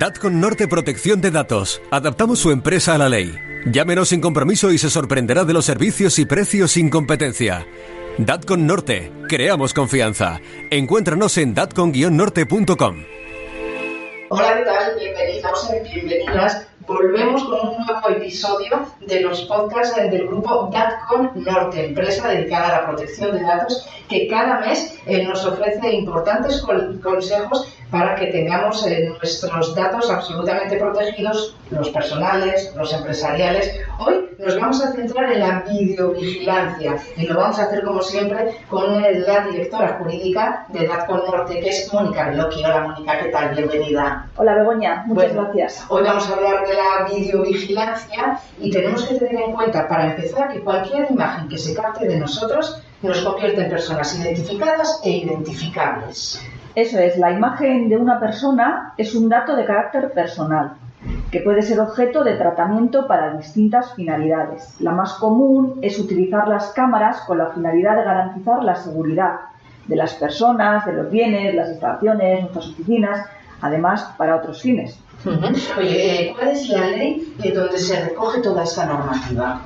Datcon Norte Protección de Datos. Adaptamos su empresa a la ley. Llámenos sin compromiso y se sorprenderá de los servicios y precios sin competencia. Datcon Norte. Creamos confianza. Encuéntranos en datcon-norte.com. Hola, ¿qué tal? Bienvenidos y bienvenidas. Volvemos con un nuevo episodio de los podcasts del grupo Datcon Norte, empresa dedicada a la protección de datos que cada mes eh, nos ofrece importantes consejos para que tengamos eh, nuestros datos absolutamente protegidos, los personales, los empresariales. Hoy nos vamos a centrar en la videovigilancia y lo vamos a hacer como siempre con la directora jurídica de DATCON Norte, que es Mónica Veloqui. Hola Mónica, ¿qué tal? Bienvenida. Hola Begoña, muchas gracias. Hoy vamos a hablar de la videovigilancia y tenemos que tener en cuenta, para empezar, que cualquier imagen que se capte de nosotros nos convierte en personas identificadas e identificables. Eso es, la imagen de una persona es un dato de carácter personal que puede ser objeto de tratamiento para distintas finalidades. La más común es utilizar las cámaras con la finalidad de garantizar la seguridad de las personas, de los bienes, las instalaciones, nuestras oficinas, además para otros fines. Oye, eh, ¿cuál es la ley donde se recoge toda esta normativa?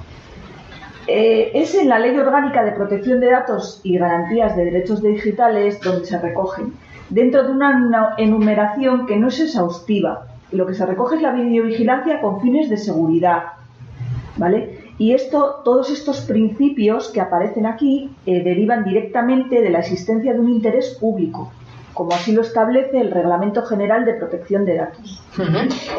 Eh, es en la Ley Orgánica de Protección de Datos y Garantías de Derechos Digitales donde se recogen dentro de una enumeración que no es exhaustiva. Lo que se recoge es la videovigilancia con fines de seguridad. ¿Vale? Y esto, todos estos principios que aparecen aquí eh, derivan directamente de la existencia de un interés público como así lo establece el Reglamento General de Protección de Datos.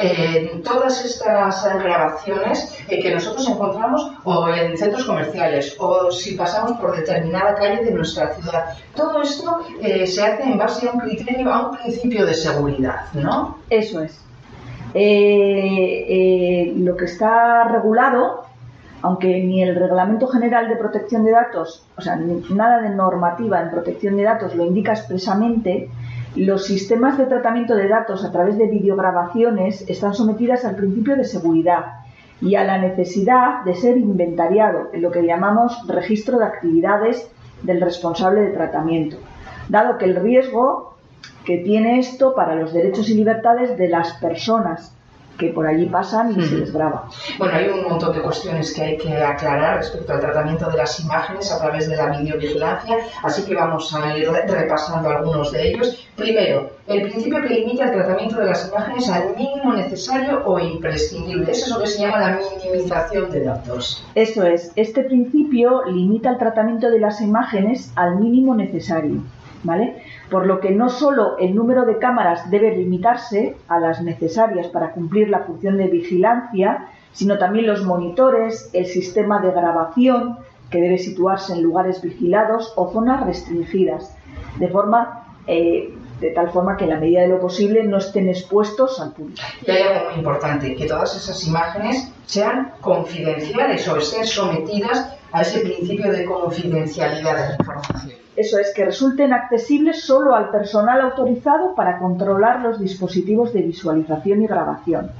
Eh, todas estas grabaciones eh, que nosotros encontramos o en centros comerciales o si pasamos por determinada calle de nuestra ciudad, todo esto eh, se hace en base a un criterio, a un principio de seguridad, ¿no? Eso es. lo que está regulado aunque ni el Reglamento General de Protección de Datos, o sea, nada de normativa en protección de datos lo indica expresamente, los sistemas de tratamiento de datos a través de videograbaciones están sometidas al principio de seguridad y a la necesidad de ser inventariado en lo que llamamos registro de actividades del responsable de tratamiento, dado que el riesgo que tiene esto para los derechos y libertades de las personas que por allí pasan y se les graba. Bueno, hay un montón de cuestiones que hay que aclarar respecto al tratamiento de las imágenes a través de la videovigilancia, así que vamos a ir repasando algunos de ellos. Primero, el principio que limita el tratamiento de las imágenes al mínimo necesario o imprescindible. Eso es lo que se llama la minimización de datos. Eso es. Este principio limita el tratamiento de las imágenes al mínimo necesario. ¿Vale? por lo que no solo el número de cámaras debe limitarse a las necesarias para cumplir la función de vigilancia, sino también los monitores, el sistema de grabación, que debe situarse en lugares vigilados o zonas restringidas, de forma eh, de tal forma que en la medida de lo posible no estén expuestos al público. Y hay algo muy importante, que todas esas imágenes sean confidenciales o estén sometidas a ese principio de confidencialidad de la información. Eso es, que resulten accesibles solo al personal autorizado para controlar los dispositivos de visualización y grabación.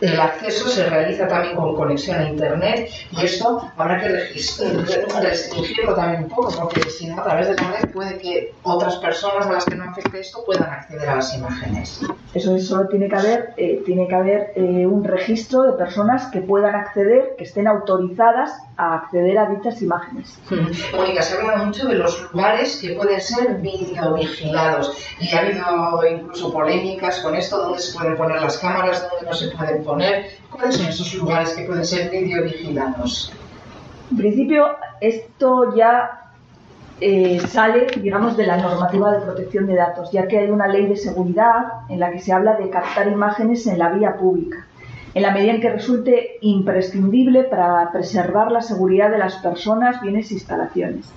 El acceso se realiza también con conexión a Internet y esto habrá que restringirlo también un poco porque si no a través de Internet puede que otras personas a las que no afecte esto puedan acceder a las imágenes. Eso solo tiene que haber, eh, tiene que haber eh, un registro de personas que puedan acceder, que estén autorizadas a acceder a dichas imágenes. Mónica, se ha hablado mucho de los lugares que pueden ser videovigilados y ha habido incluso polémicas con esto, dónde se pueden poner las cámaras, dónde no se pueden poner. ¿Cuáles son esos lugares que pueden ser videovigilados? En principio, esto ya eh, sale, digamos, de la normativa de protección de datos, ya que hay una ley de seguridad en la que se habla de captar imágenes en la vía pública en la medida en que resulte imprescindible para preservar la seguridad de las personas, bienes e instalaciones.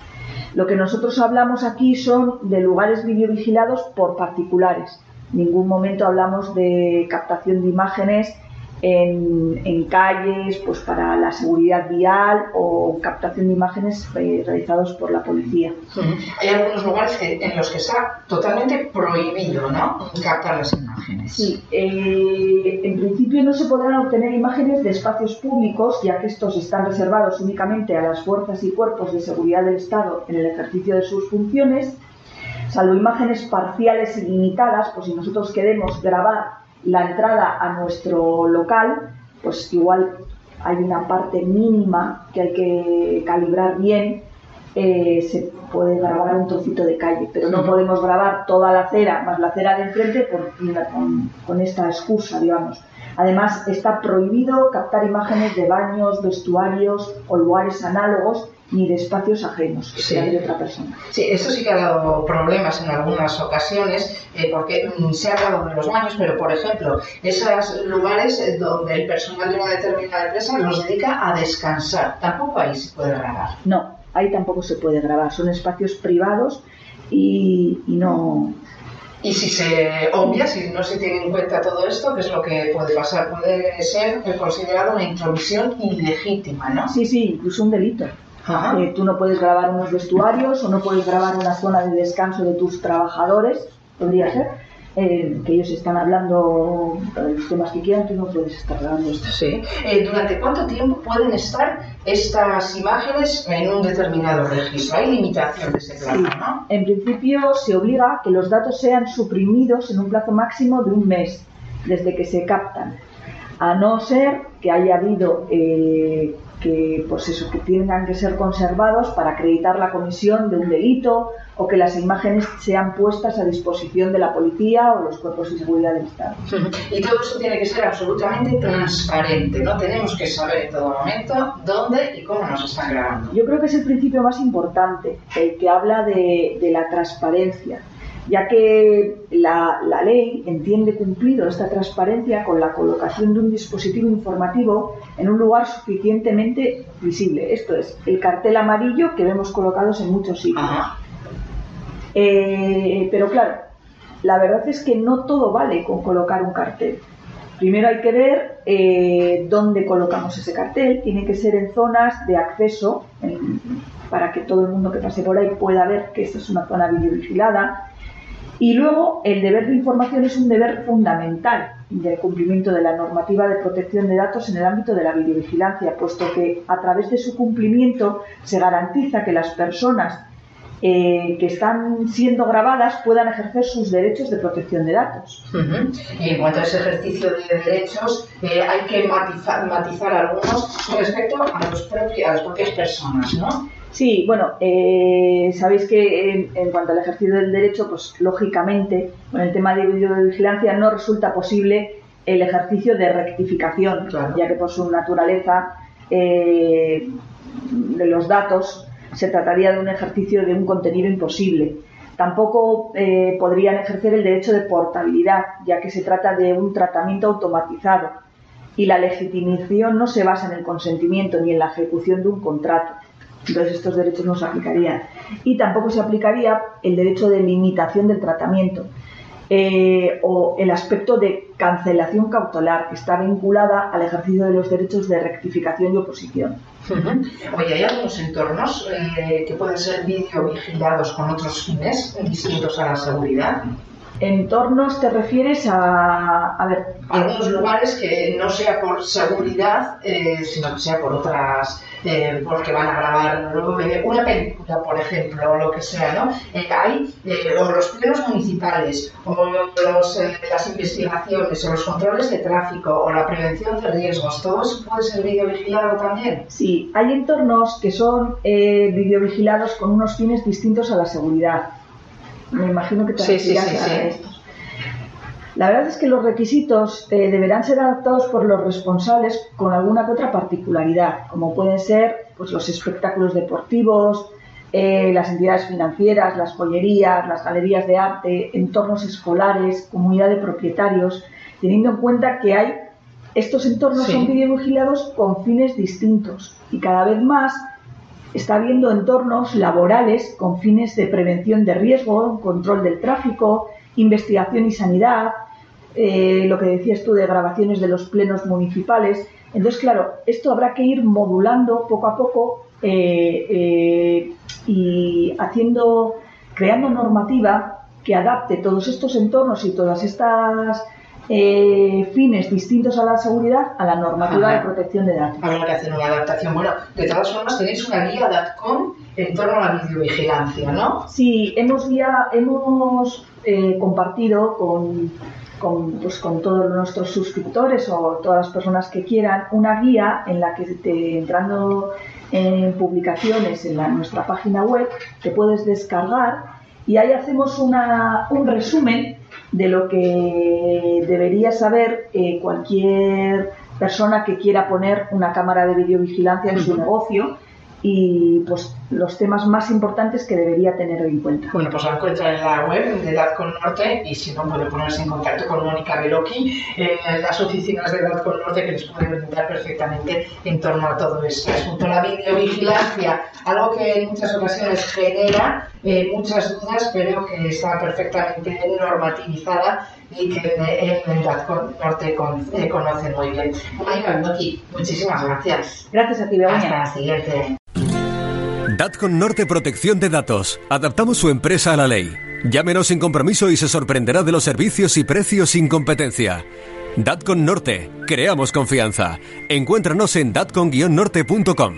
Lo que nosotros hablamos aquí son de lugares videovigilados por particulares. En ningún momento hablamos de captación de imágenes en, calles pues para la seguridad vial o captación de imágenes eh, realizados por la policía. Hay algunos lugares en los que está totalmente prohibido ¿no? captar las imágenes. Sí, eh, en principio no se podrán obtener imágenes de espacios públicos ya que estos están reservados únicamente a las fuerzas y cuerpos de seguridad del Estado en el ejercicio de sus funciones salvo imágenes parciales y limitadas, pues si nosotros queremos grabar la entrada a nuestro local, pues igual hay una parte mínima que hay que calibrar bien, eh, se puede grabar un trocito de calle, pero no podemos grabar toda la acera más la acera de enfrente por, con, con esta excusa, digamos. Además, está prohibido captar imágenes de baños, vestuarios o lugares análogos ni de espacios ajenos, que sea de otra persona. Sí, esto sí que ha dado problemas en algunas ocasiones, eh, porque se ha hablado de los baños, pero por ejemplo, esos lugares donde el personal de una determinada empresa los dedica a descansar, tampoco ahí se puede grabar. No, ahí tampoco se puede grabar, son espacios privados y, y no, y si se obvia, si no se tiene en cuenta todo esto, ¿qué es lo que puede pasar? Puede ser considerado una intromisión ilegítima, ¿no? Sí, sí, incluso un delito. Eh, tú no puedes grabar unos vestuarios o no puedes grabar una zona de descanso de tus trabajadores, podría ser, eh, que ellos están hablando los temas que quieran, tú no puedes estar grabando esto. Sí. Eh, ¿Durante cuánto tiempo pueden estar estas imágenes en un determinado registro? Hay limitación de ese plazo, ¿no? En principio se obliga a que los datos sean suprimidos en un plazo máximo de un mes desde que se captan, a no ser que haya habido eh, que pues eso que tengan que ser conservados para acreditar la comisión de un delito o que las imágenes sean puestas a disposición de la policía o los cuerpos de seguridad del Estado. Y todo eso tiene que ser absolutamente transparente, ¿no? Tenemos que saber en todo momento dónde y cómo nos están grabando. Yo creo que es el principio más importante, el que habla de, de la transparencia ya que la, ley entiende cumplido esta transparencia con la colocación de un dispositivo informativo en un lugar suficientemente visible. Esto es, el cartel amarillo que vemos colocados en muchos sitios. Eh, pero claro, la verdad es que no todo vale con colocar un cartel. Primero hay que ver eh, dónde colocamos ese cartel. Tiene que ser en zonas de acceso para que todo el mundo que pase por ahí pueda ver que esta es una zona videovigilada y luego, el deber de información es un deber fundamental del cumplimiento de la normativa de protección de datos en el ámbito de la videovigilancia, puesto que a través de su cumplimiento se garantiza que las personas eh, que están siendo grabadas puedan ejercer sus derechos de protección de datos. Y en cuanto a ese ejercicio de derechos, eh, hay que matizar, matizar, algunos respecto a, los a las propias personas, ¿no? Sí, bueno, eh, sabéis que en, cuanto al ejercicio del derecho, pues lógicamente con el tema de videovigilancia no resulta posible el ejercicio de rectificación, ya que por su naturaleza eh, de los datos se trataría de un ejercicio de un contenido imposible. Tampoco eh, podrían ejercer el derecho de portabilidad, ya que se trata de un tratamiento automatizado y la legitimación no se basa en el consentimiento ni en la ejecución de un contrato. Entonces estos derechos no se aplicarían. Y tampoco se aplicaría el derecho de limitación del tratamiento eh, o el aspecto de cancelación cautelar que está vinculada al ejercicio de los derechos de rectificación y oposición. Oye, ¿hay algunos entornos eh, que pueden ser videovigilados con otros fines distintos a la seguridad? Entornos te refieres a, a ver algunos lugares que no sea por seguridad eh, sino que sea por otras eh, porque van a grabar eh, una película por ejemplo o lo que sea no hay o los plenos municipales o los, las investigaciones o los controles de tráfico o la prevención de riesgos todo eso puede ser videovigilado también sí hay entornos que son videovigilados con unos fines distintos a la seguridad me imagino que te sí, sí, sí, La verdad es que los requisitos eh, deberán ser adaptados por los responsables con alguna que otra particularidad, como pueden ser pues, los espectáculos deportivos, eh, las entidades financieras, las joyerías, las galerías de arte, entornos escolares, comunidad de propietarios, teniendo en cuenta que hay estos entornos son videovigilados con fines distintos y cada vez más está habiendo entornos laborales con fines de prevención de riesgo, control del tráfico, investigación y sanidad, eh, lo que decías tú de grabaciones de los plenos municipales. Entonces, claro, esto habrá que ir modulando poco a poco eh, eh, y haciendo, creando normativa que adapte todos estos entornos y todas estas eh, fines distintos a la seguridad a la normativa de protección de datos. Habrá que hacer una adaptación. Bueno, de todas formas tenéis una guía DATCOM en torno a la videovigilancia, ¿no? Sí, hemos, guía, hemos eh, compartido con, con, pues, con, todos nuestros suscriptores o todas las personas que quieran una guía en la que te, entrando en publicaciones en la, nuestra página web te puedes descargar y ahí hacemos una, un resumen de lo que debería saber eh, cualquier persona que quiera poner una cámara de videovigilancia en su negocio y pues los temas más importantes que debería tener en cuenta. Bueno, pues lo encuentra en la web de con Norte y si no puede ponerse en contacto con Mónica Beloki en las oficinas de con Norte que les pueden orientar perfectamente en torno a todo este asunto. La videovigilancia, algo que en muchas ocasiones genera eh, muchas dudas, pero que está perfectamente normativizada y que en con Norte eh, conocen muy bien. Mónica muchísimas gracias. Gracias a ti, Begoña. Hasta la siguiente. DATCON Norte Protección de Datos. Adaptamos su empresa a la ley. Llámenos sin compromiso y se sorprenderá de los servicios y precios sin competencia. DATCON Norte. Creamos confianza. Encuéntranos en datcon-norte.com.